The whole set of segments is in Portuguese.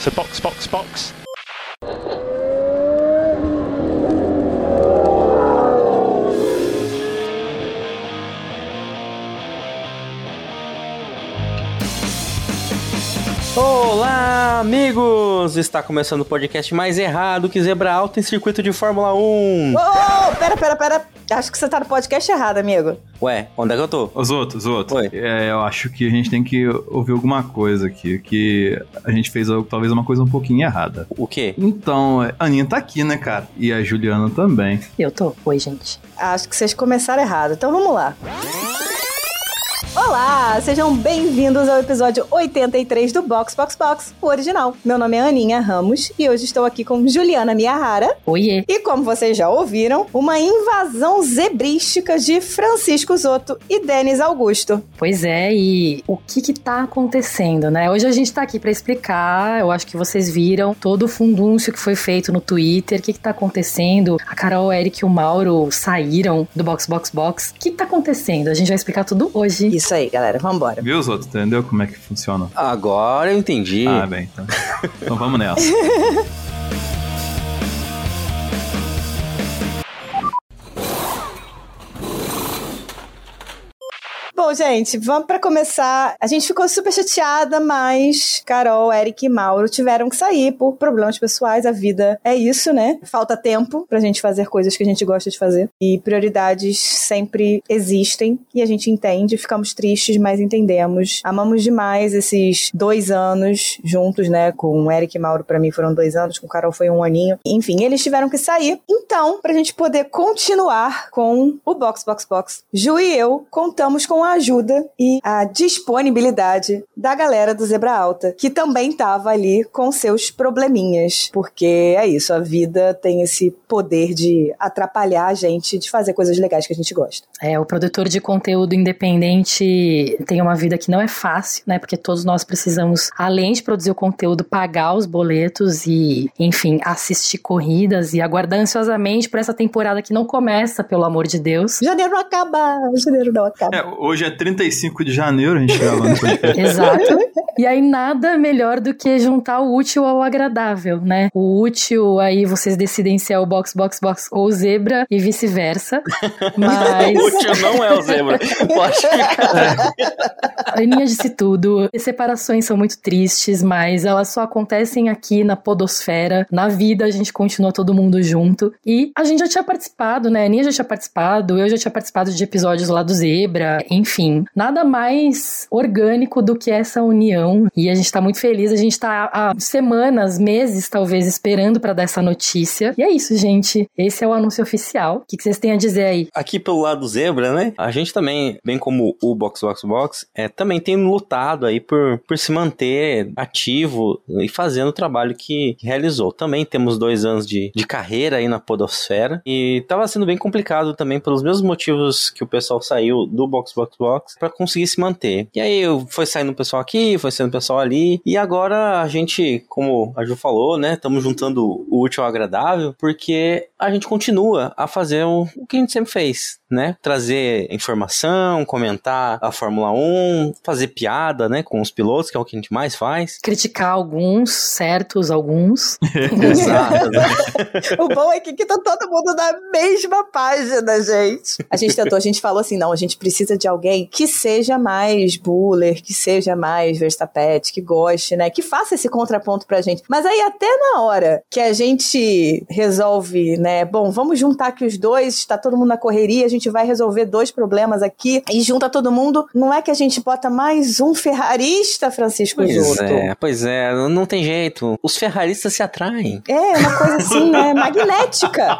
So box, box, box. Olá, amigos! Está começando o podcast mais errado que Zebra Alta em circuito de Fórmula 1. Ô, pera, pera, pera. Acho que você tá no podcast errado, amigo. Ué, onde é que eu tô? Os outros, os outros. Oi. É, eu acho que a gente tem que ouvir alguma coisa aqui, que a gente fez talvez uma coisa um pouquinho errada. O quê? Então, a Aninha tá aqui, né, cara? E a Juliana também. Eu tô. Oi, gente. Acho que vocês começaram errado. Então vamos lá. Olá, sejam bem-vindos ao episódio 83 do Box Box Box, o original. Meu nome é Aninha Ramos e hoje estou aqui com Juliana Miyahara. Oiê. E como vocês já ouviram, uma invasão zebrística de Francisco Zotto e Denis Augusto. Pois é, e o que que tá acontecendo, né? Hoje a gente tá aqui pra explicar, eu acho que vocês viram todo o fundúncio que foi feito no Twitter, o que que tá acontecendo. A Carol, o Eric e o Mauro saíram do Box Box Box. O que que tá acontecendo? A gente vai explicar tudo hoje. Isso aí, galera, vambora. Viu os outros? Entendeu como é que funciona? Agora eu entendi. Ah, bem, então. então vamos nessa. Bom, gente, vamos para começar. A gente ficou super chateada, mas Carol, Eric e Mauro tiveram que sair por problemas pessoais. A vida é isso, né? Falta tempo pra gente fazer coisas que a gente gosta de fazer. E prioridades sempre existem e a gente entende. Ficamos tristes, mas entendemos. Amamos demais esses dois anos juntos, né? Com Eric e Mauro, pra mim, foram dois anos. Com Carol foi um aninho. Enfim, eles tiveram que sair. Então, pra gente poder continuar com o Box Box Box, Ju e eu contamos com a ajuda e a disponibilidade da galera do Zebra Alta, que também tava ali com seus probleminhas, porque é isso, a vida tem esse poder de atrapalhar a gente de fazer coisas legais que a gente gosta. É, o produtor de conteúdo independente tem uma vida que não é fácil, né? Porque todos nós precisamos, além de produzir o conteúdo, pagar os boletos e, enfim, assistir corridas e aguardar ansiosamente por essa temporada que não começa, pelo amor de Deus. Janeiro não acaba, janeiro não acaba. É, hoje é 35 de janeiro, a gente gravando esse podcast. Exato. E aí nada melhor do que juntar o útil ao agradável, né? O útil aí vocês decidem se é o box box box ou zebra e vice-versa. Mas O útil não é o zebra. Pode ficar. a Aninha disse tudo. As separações são muito tristes, mas elas só acontecem aqui na podosfera. Na vida a gente continua todo mundo junto. E a gente já tinha participado, né? A Aninha já tinha participado, eu já tinha participado de episódios lá do Zebra, enfim. Nada mais orgânico do que essa união. E a gente tá muito feliz. A gente tá há semanas, meses, talvez, esperando pra dar essa notícia. E é isso, gente. Esse é o anúncio oficial. O que vocês têm a dizer aí? Aqui pelo lado do Zebra, né? A gente também, bem como o Box Box Box, é, também tem lutado aí por, por se manter ativo e fazendo o trabalho que realizou. Também temos dois anos de, de carreira aí na podosfera e tava sendo bem complicado também pelos mesmos motivos que o pessoal saiu do Box Box Box para conseguir se manter. E aí foi saindo o pessoal aqui, foi saindo o pessoal ali e agora a gente, como a Ju falou, né? Estamos juntando o útil ao agradável porque a gente continua a fazer o, o que a gente sempre fez, né? Trazer informação, comentar a Fórmula 1, fazer piada, né, com os pilotos, que é o que a gente mais faz. Criticar alguns, certos alguns. Exato. né? O bom é que aqui tá todo mundo na mesma página, gente. A gente tentou, a gente falou assim, não, a gente precisa de alguém que seja mais Buller, que seja mais Verstappen, que goste, né, que faça esse contraponto pra gente. Mas aí até na hora que a gente resolve, né, bom, vamos juntar aqui os dois, tá todo mundo na correria, a gente vai resolver dois problemas aqui e junta todo mundo, não é que a gente bota mais um ferrarista, Francisco Pois é, pois é, não tem jeito. Os ferraristas se atraem. É, uma coisa assim, né? Magnética.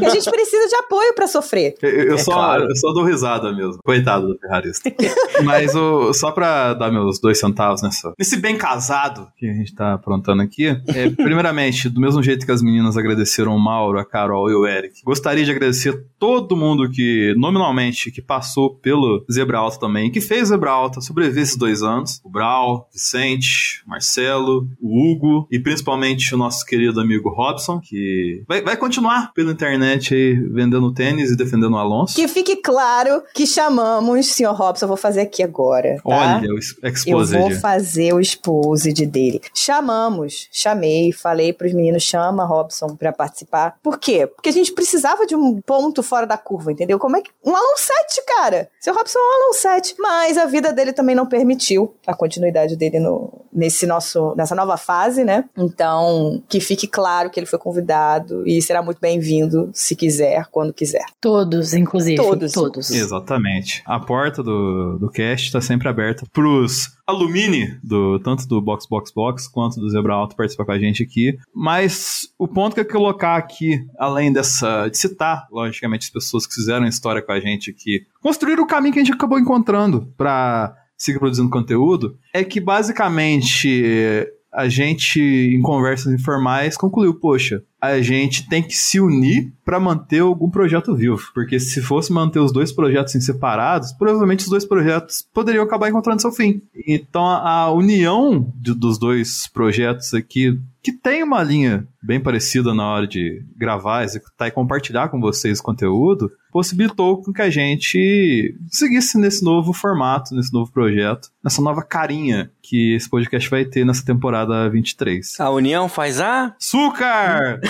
E a gente precisa de apoio pra sofrer. Eu, eu É só, claro. eu só dou risada mesmo. Coitado do ferrarista. Mas o, só pra dar meus dois centavos nessa, nesse bem casado que a gente tá aprontando aqui, é, primeiramente, do mesmo jeito que as meninas agradeceram o Mauro, a Carol e o Eric, gostaria de agradecer todo mundo que, nominalmente, que passou pelo Zebra Alta também, que fez Zebra Alta sobreviver esses dois anos. O Brau, Vicente, Marcelo, o Hugo e principalmente o nosso querido amigo Robson, que vai, vai continuar pela internet aí vendendo tênis e defendendo o Alonso. Que fique claro que chamamos Vamos, senhor Robson, eu vou fazer aqui agora. Tá? Olha, o Eu Exposed. vou fazer o exposed dele. Chamamos, chamei, falei pros meninos, chama Robson pra participar. Por quê? Porque a gente precisava de um ponto fora da curva, entendeu? Como é que. Um Alan 7, cara! Seu Robson é um Alan 7. Mas a vida dele também não permitiu a continuidade dele no, nesse nosso, nessa nova fase, né? Então, que fique claro que ele foi convidado e será muito bem-vindo se quiser, quando quiser. Todos, inclusive. Todos. Todos. Exatamente. A porta do, do cast está sempre aberta pros alumini, do, tanto do Box Box Box quanto do Zebra Alto participar com a gente aqui. Mas o ponto que eu quero colocar aqui, além dessa. de citar, logicamente, as pessoas que fizeram história com a gente aqui, construíram o caminho que a gente acabou encontrando para seguir produzindo conteúdo, é que basicamente a gente, em conversas informais, concluiu, poxa, a gente tem que se unir para manter algum projeto vivo. Porque se fosse manter os dois projetos em separados, provavelmente os dois projetos poderiam acabar encontrando seu fim. Então a união de- dos dois projetos aqui, que tem uma linha bem parecida na hora de gravar, executar e compartilhar com vocês o conteúdo, possibilitou com que a gente seguisse nesse novo formato, nesse novo projeto, nessa nova carinha que esse podcast vai ter nessa temporada 23. A união faz a. Açúcar!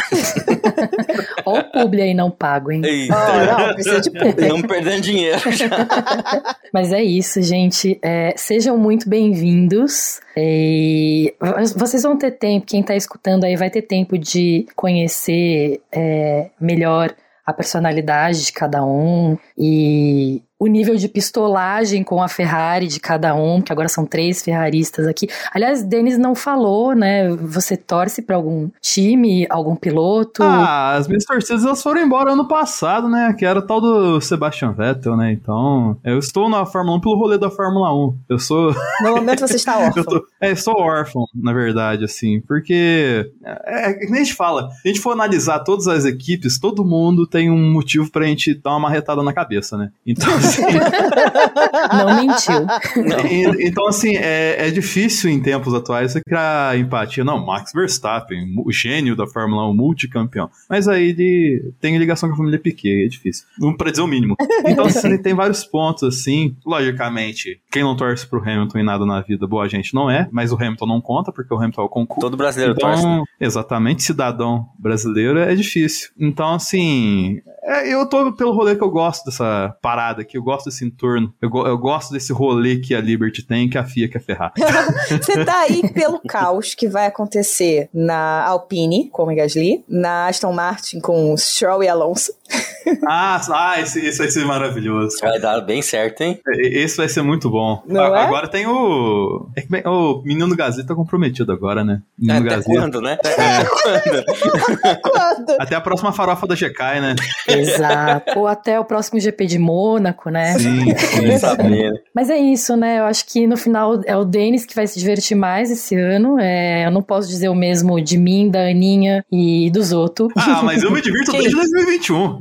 Ó o publi aí não pago, hein? Eita. Oh, não, precisa de público. Estamos perdendo dinheiro. Mas é isso, gente. É, sejam muito bem-vindos. E vocês vão ter tempo, quem tá escutando aí vai ter tempo de conhecer é, melhor a personalidade de cada um e o nível de pistolagem com a Ferrari de cada um, que agora são três ferraristas aqui. Aliás, Denis não falou, né? Você torce para algum time, algum piloto? Ah, as minhas torcidas elas foram embora ano passado, né? Que era o tal do Sebastian Vettel, né? Então, eu estou na Fórmula 1 pelo rolê da Fórmula 1. Eu sou. No momento você está Eu órfão. tô, é, eu sou órfão, na verdade, assim, porque é, é nem a gente fala, se a gente for analisar todas as equipes, todo mundo tem um motivo pra gente dar uma marretada na cabeça, né? Então, assim, Não mentiu. e- então, assim é, é difícil em tempos atuais você criar empatia. Não, Max Verstappen, o gênio da Fórmula 1, multicampeão. Mas aí ele tem ligação com a família Piquet, é difícil. Vamos pra dizer o mínimo. Então, assim, tem vários pontos, assim. Logicamente, quem não torce pro Hamilton em nada na vida, boa gente não é, mas o Hamilton não conta, porque o Hamilton é o concurso. Todo brasileiro Então, torce. né? exatamente, cidadão brasileiro é difícil. Então, assim, é, eu tô pelo rolê que eu gosto dessa parada aqui, eu gosto desse entorno, eu, go- eu gosto desse rolê que a Liberty tem, que a FIA quer ferrar. Você tá aí pelo caos que vai acontecer na Alpine, com o Gasly, na Aston Martin com o Stroll e Alonso. ah, ah esse, esse vai ser maravilhoso. Vai dar bem certo, hein? Esse vai ser muito bom. Não A- é? Agora tem o. é o menino do Gasly tá comprometido agora, né? Menino Até Gasly. quando, né? Até quando? Até a próxima farofa da GK, né? Exato. Ou até o próximo GP de Mônaco, né? Sim, sim. Nem saber. Mas é isso, né? Eu acho que no final é o Denis que vai se divertir mais esse ano. É, eu não posso dizer o mesmo de mim, da Aninha e do Zoto. Ah, mas eu me divirto desde 2021.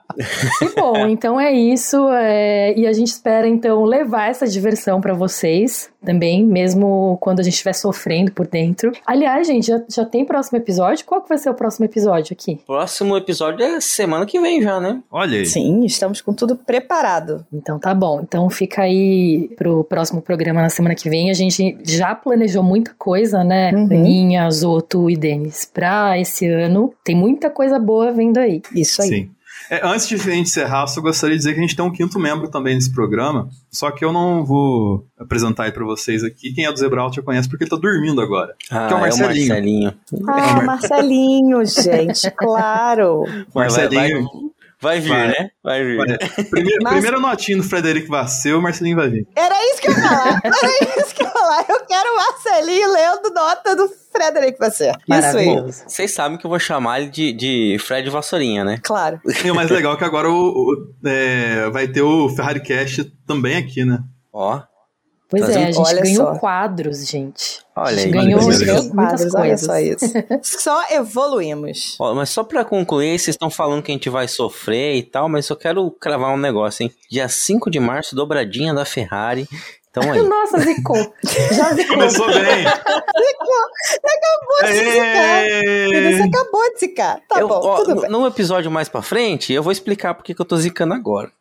E bom, então é isso. é, e a gente espera então levar essa diversão pra vocês também, mesmo quando a gente estiver sofrendo por dentro. Aliás, gente, já, já tem próximo episódio? Qual que vai ser o próximo episódio aqui? Próximo episódio é semana que vem já, né? Olha aí. Sim, estamos com tudo preparado. Então tá bom. Então fica aí pro próximo programa na semana que vem. A gente já planejou muita coisa, né? Uhum. Aninha, Zoto e Denis, pra esse ano. Tem muita coisa boa vindo aí. Isso aí. Sim. É, antes de a gente encerrar, eu só gostaria de dizer que a gente tem um quinto membro também nesse programa. Só que eu não vou apresentar ele pra vocês aqui. Quem é do Zebralt já conhece porque ele tá dormindo agora. Ah, Que é o Marcelinho. Marcelinho. Ah, Marcelinho, gente, claro. Vai, vai, Marcelinho. Vai vir, Vai. né? Vai vir. Olha, primeira, Mas- primeira notinha do Frederico Vasseu, o Marcelinho vai vir. Era isso que eu ia falar. Era isso que eu ia falar. Eu quero o Marcelinho lendo nota do Frederico Vasser. Isso aí. Vocês sabem que eu vou chamar ele de, de Fred Vassourinha, né? Claro. E o mais legal é que agora o, o- é, vai ter o Ferrari Cast também aqui, né? Ó, Pois Fazendo- é, a gente Olha ganhou só. quadros, gente. Olha a gente aí, ganhou muitas quadros, olha coisas. só isso. Só evoluímos. Ó, mas só pra concluir, vocês estão falando que a gente vai sofrer e tal, mas eu quero cravar um negócio, hein? Dia 5 de março, dobradinha da Ferrari. Então aí. Nossa, zicou. Já zicou. Começou bem! Acabou de zicar. Você acabou de zicar. Tá Eu- bom, ó, tudo no- bem. No episódio mais pra frente, eu vou explicar por que que eu tô zicando agora.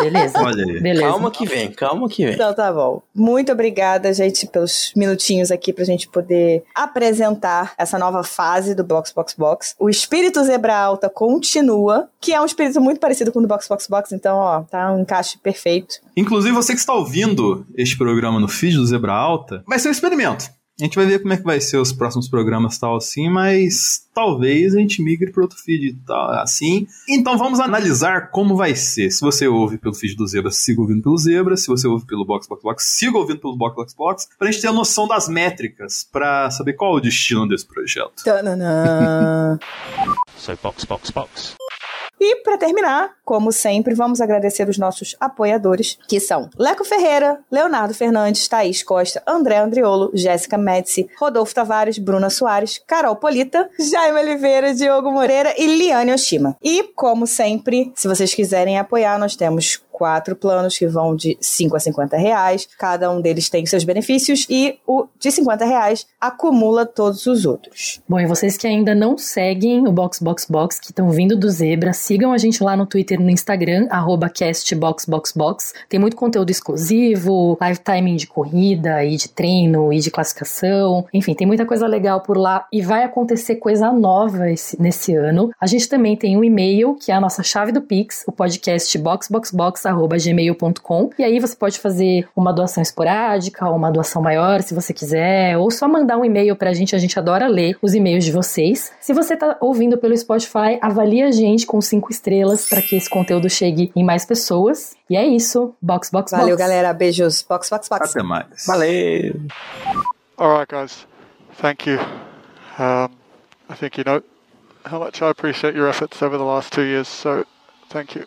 Beleza. Olha aí. Beleza. Calma que vem, calma que vem. Então tá bom. Muito obrigada, gente, pelos minutinhos aqui pra gente poder apresentar essa nova fase do Box Box Box. O espírito Zebra Alta continua, que é um espírito muito parecido com o do Box Box Box, então, ó, tá um encaixe perfeito. Inclusive, você que está ouvindo este programa no feed do Zebra Alta, vai ser um experimento. A gente vai ver como é que vai ser os próximos programas tal assim, mas talvez a gente migre para outro feed tal assim. Então vamos analisar como vai ser. Se você ouve pelo feed do Zebra, siga ouvindo pelo Zebra. Se você ouve pelo Box Box Box, siga ouvindo pelo Box Box Box, pra gente ter a noção das métricas, para saber qual é o destino desse projeto. Tananã. So box, box, box. E para terminar, como sempre, vamos agradecer os nossos apoiadores, que são Leco Ferreira, Leonardo Fernandes, Thaís Costa, André Andriolo, Jéssica Médici, Rodolfo Tavares, Bruna Soares, Carol Polita, Jaime Oliveira, Diogo Moreira e Liane Oshima. E, como sempre, se vocês quiserem apoiar, nós temos quatro planos que vão de 5 a 50 reais. Cada um deles tem seus benefícios e o de 50 reais acumula todos os outros. Bom, e vocês que ainda não seguem o Box Box Box, que estão vindo do Zebra, sigam a gente lá no Twitter e no Instagram, castboxboxbox. Tem muito conteúdo exclusivo, live timing de corrida e de treino e de classificação. Enfim, tem muita coisa legal por lá e vai acontecer coisa nova esse, nesse ano. A gente também tem um e-mail, que é a nossa chave do Pix, o podcast boxboxbox.gmail.com. E aí você pode fazer uma doação esporádica, ou uma doação maior, se você quiser, ou só mandar um e-mail pra gente, a gente adora ler os e-mails de vocês. Se você tá ouvindo pelo Spotify, avalie a gente com cinco estrelas para que esse conteúdo chegue em mais pessoas. E é isso. Box, box, Valeu, box. galera. Beijos. Box, box, box. Até mais. Valeu! All right, guys. Thank you. Um, I think you know how much I appreciate your efforts over the last two years, so thank you.